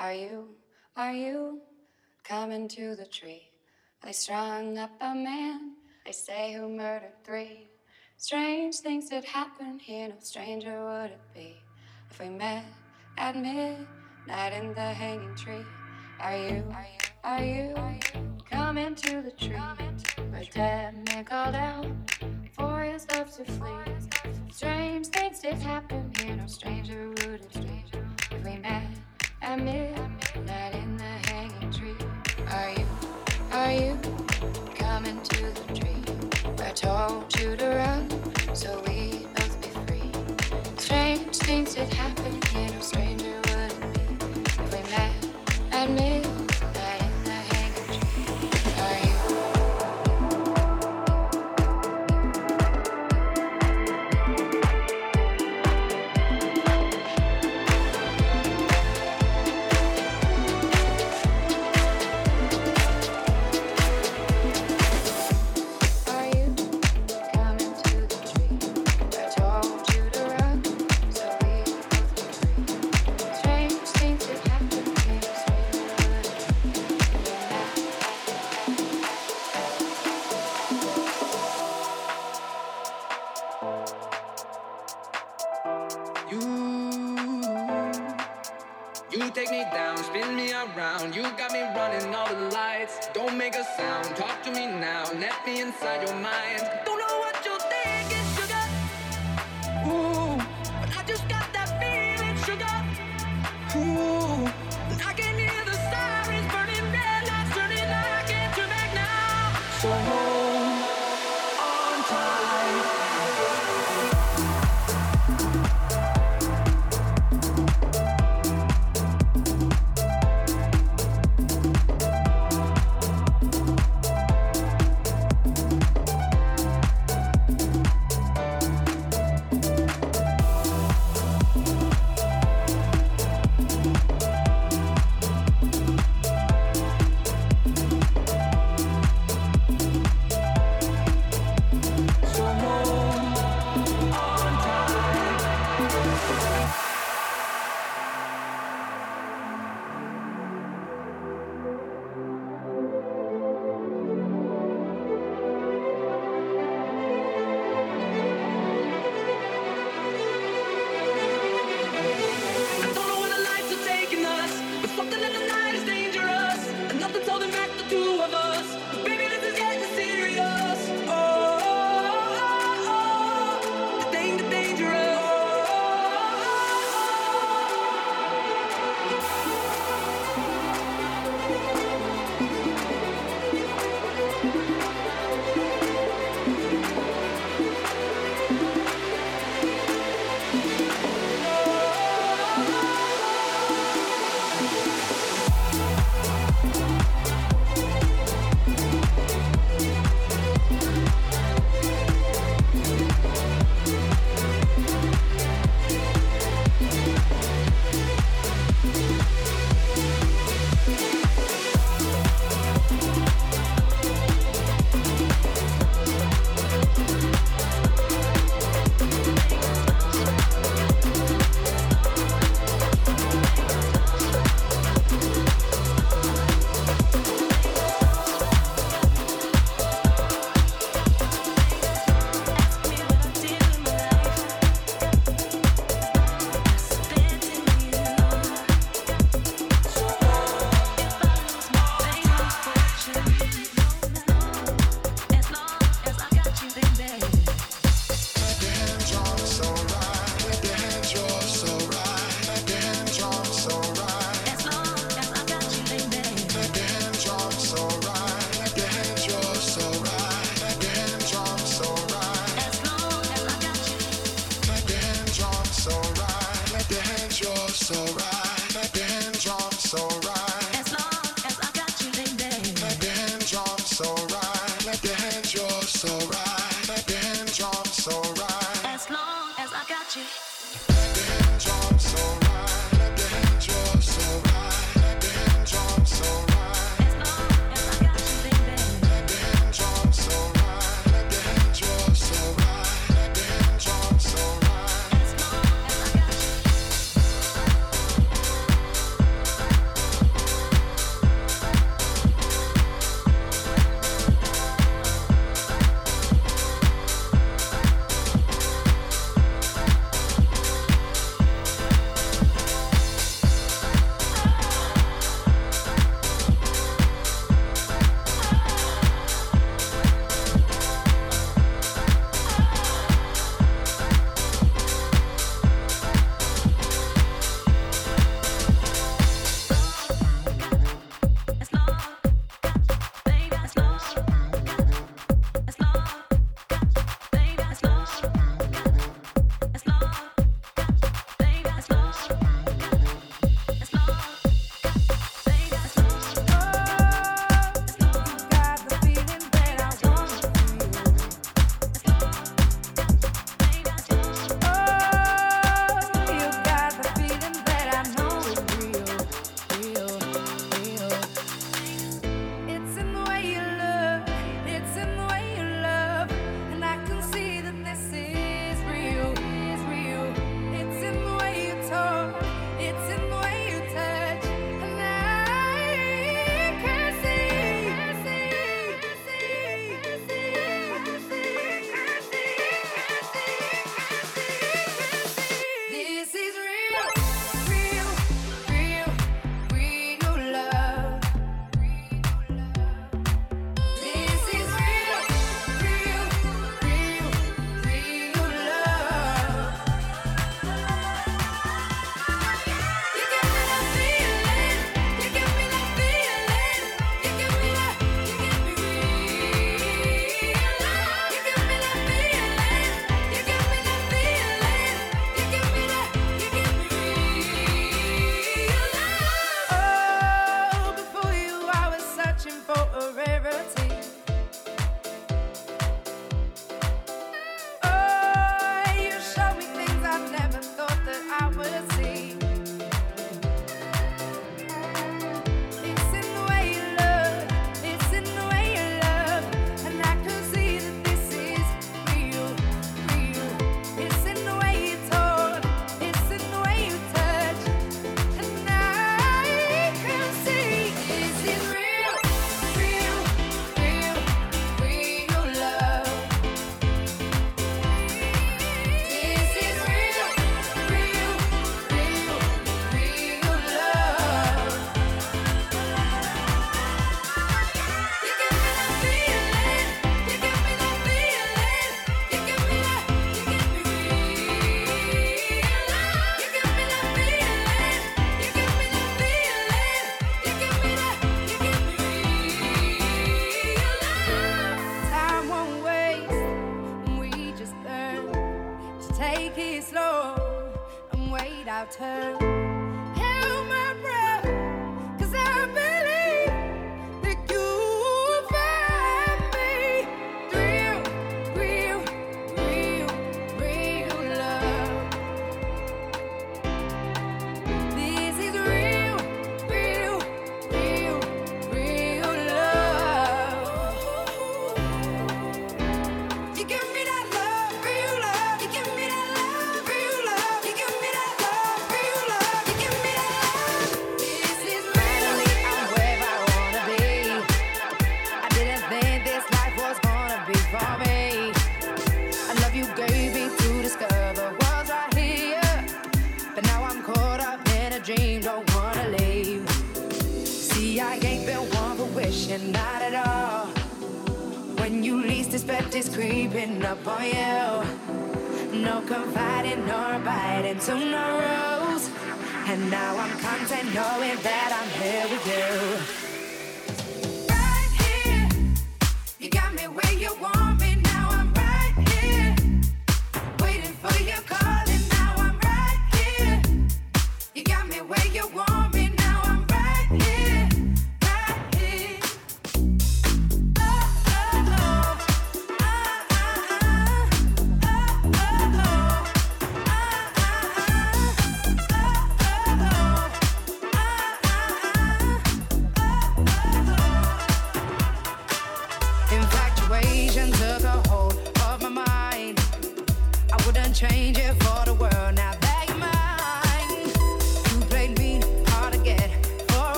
Are you, are you coming to the tree? They strung up a man, they say who murdered three. Strange things did happen here, no stranger would it be if we met at midnight in the hanging tree. Are you, are you, are you coming to the tree? Where dead man called out for his love to flee. Strange things did happen here, no stranger would it be if we met at midnight in the hanging tree. Are you, are you coming to the tree? I told you to run, so we'd both be free. Strange things did happen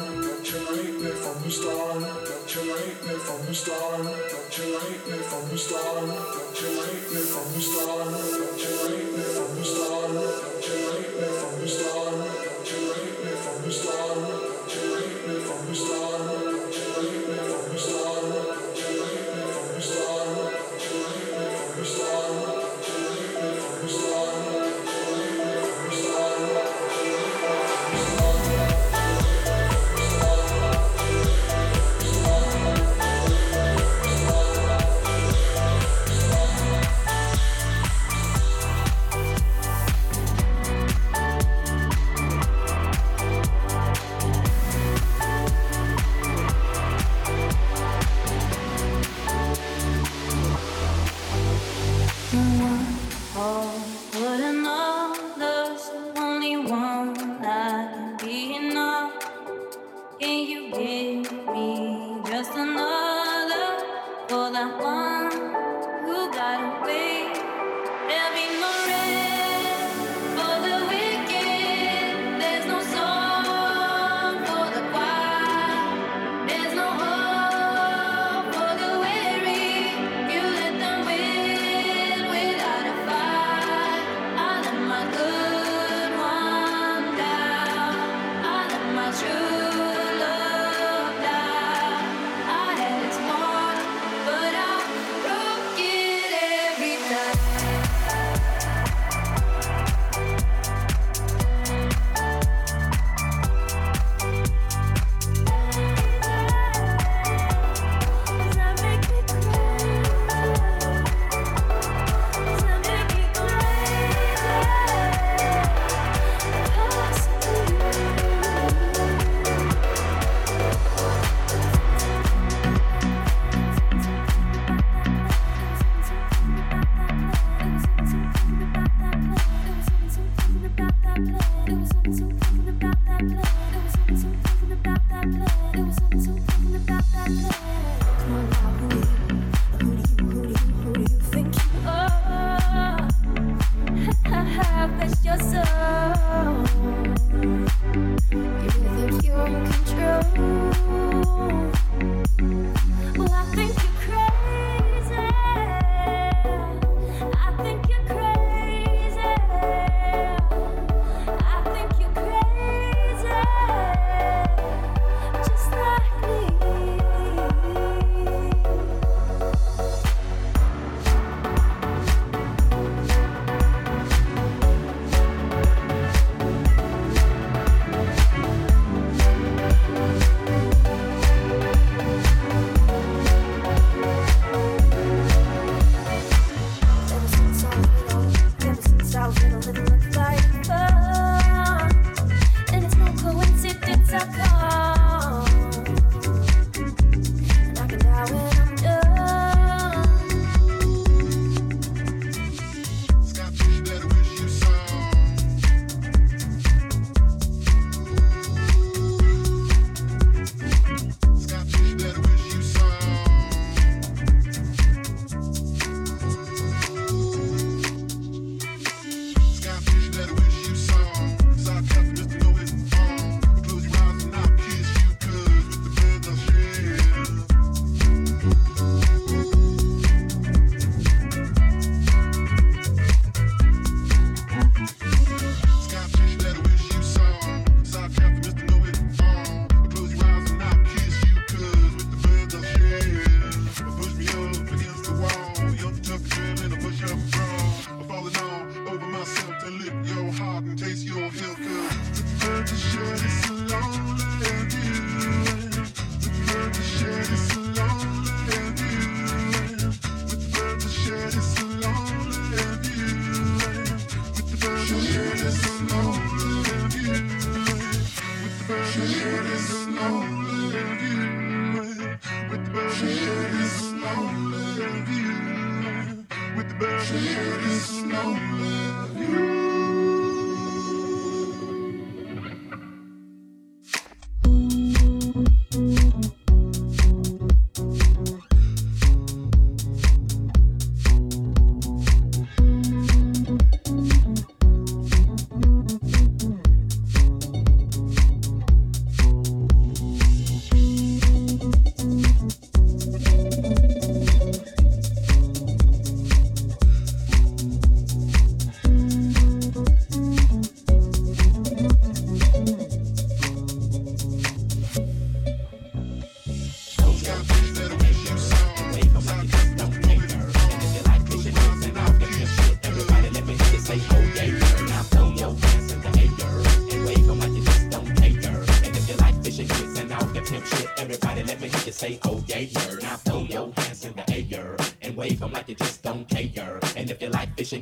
Don't you hate me from the start? Don't you hate me from the start? Don't you hate me from the start? Don't you hate me from the start? Don't you hate me from the start? Don't you hate me from the start? Don't you hate me from the start? Don't you hate me from the start?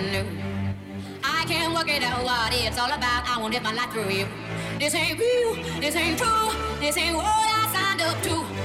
new. I can't work it out what it's all about. I won't live my life through you. This ain't real, this ain't true, this ain't what I signed up to.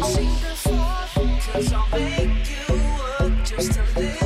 Cause I'll make you work just a little.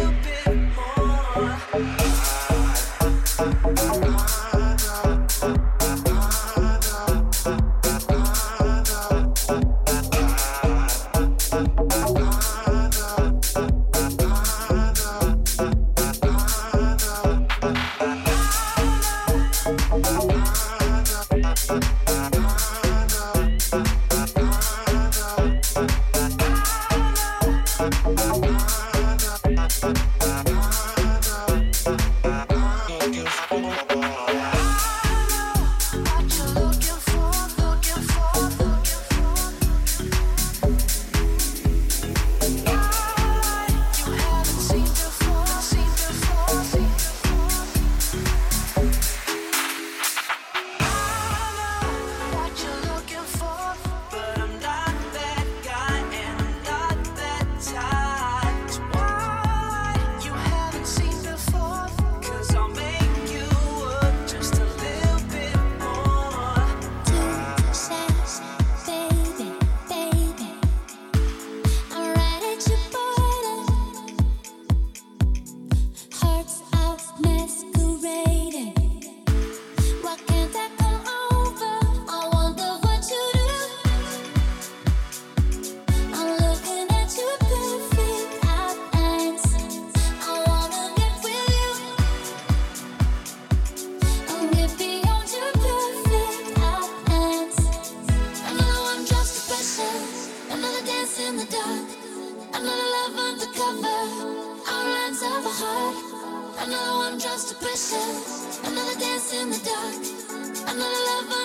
another dance in the dark, another love.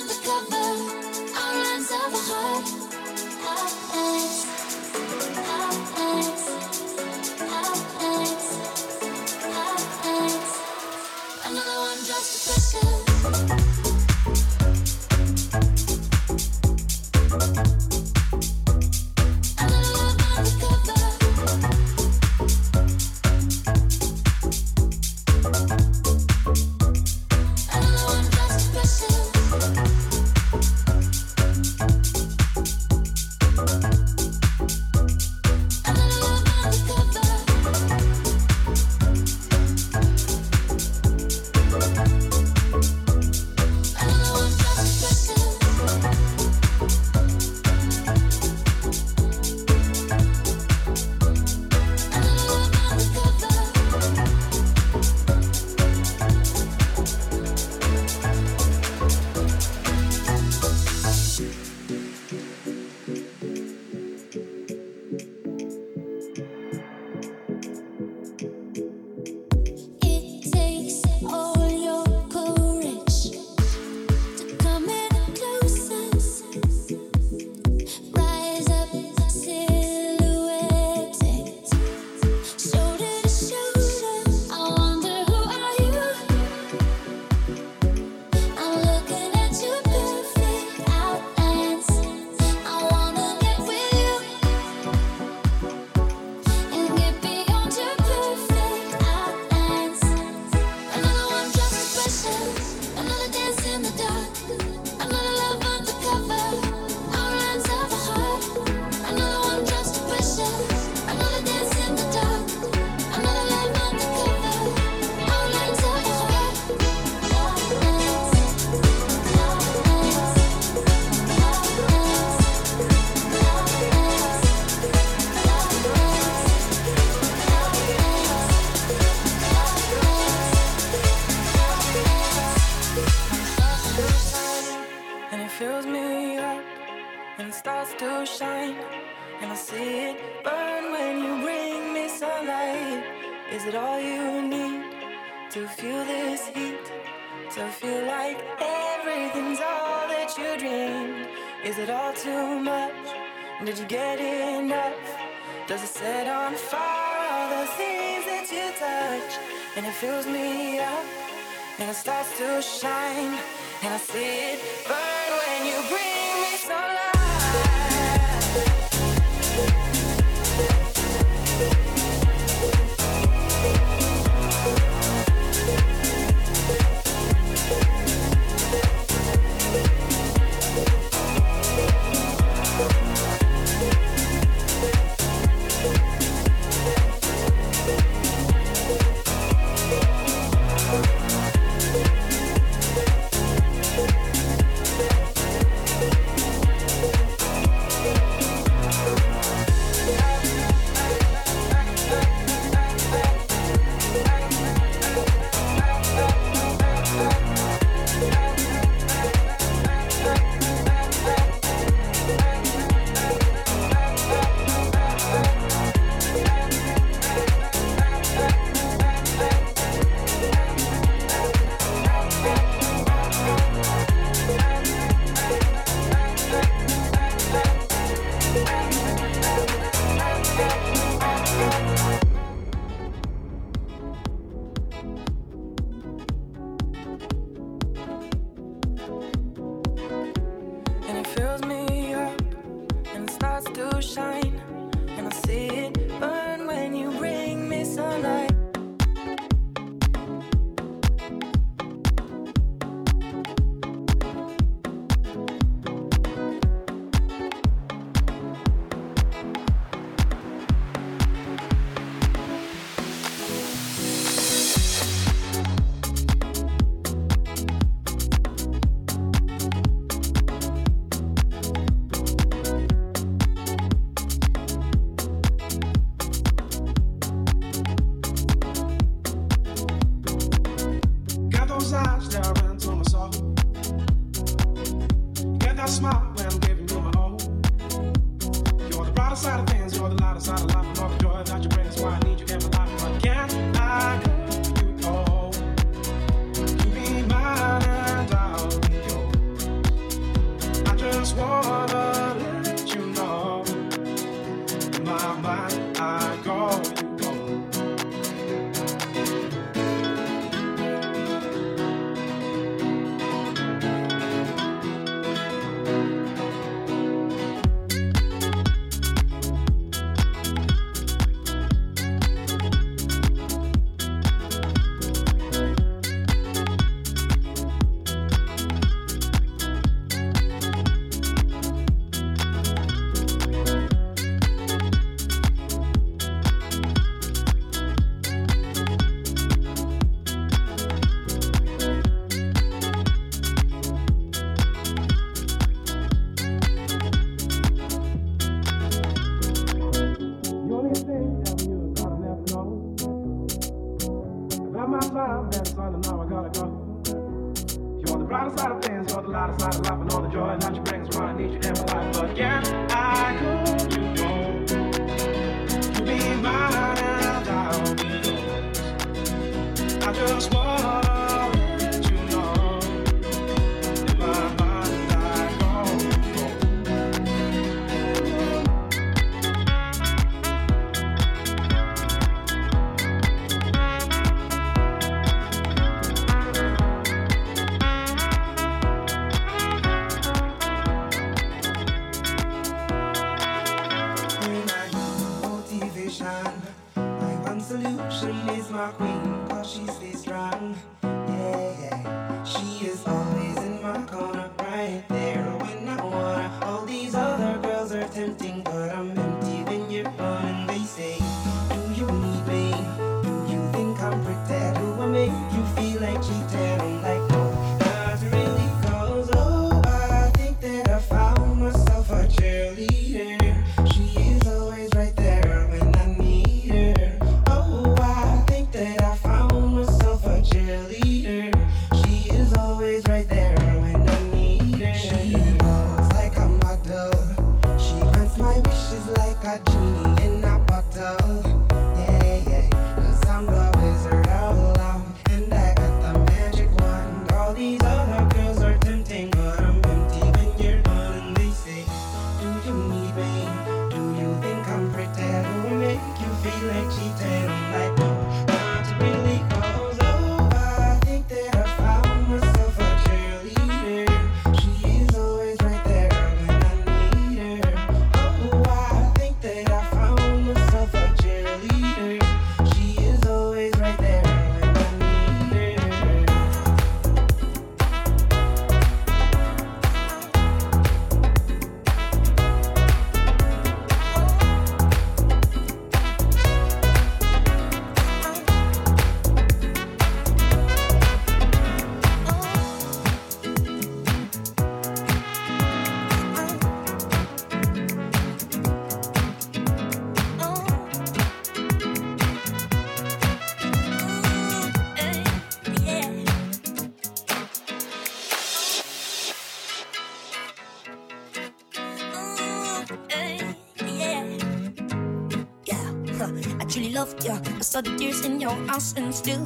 The tears in your eyes and still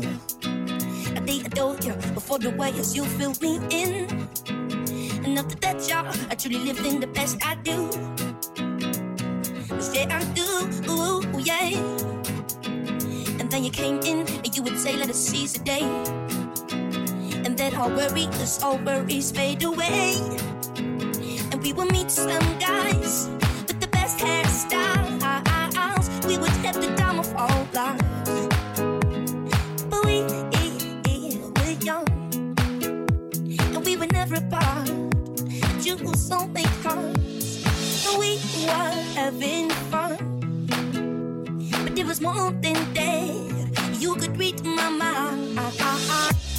I did adore you before the way as you filled me in. And after that, y'all, I truly lived in the best I do. Say I do, ooh, yeah. And then you came in and you would say, let us seize the day. And then all worries, all worries fade away. And we will meet some was more than that. You could read my mind.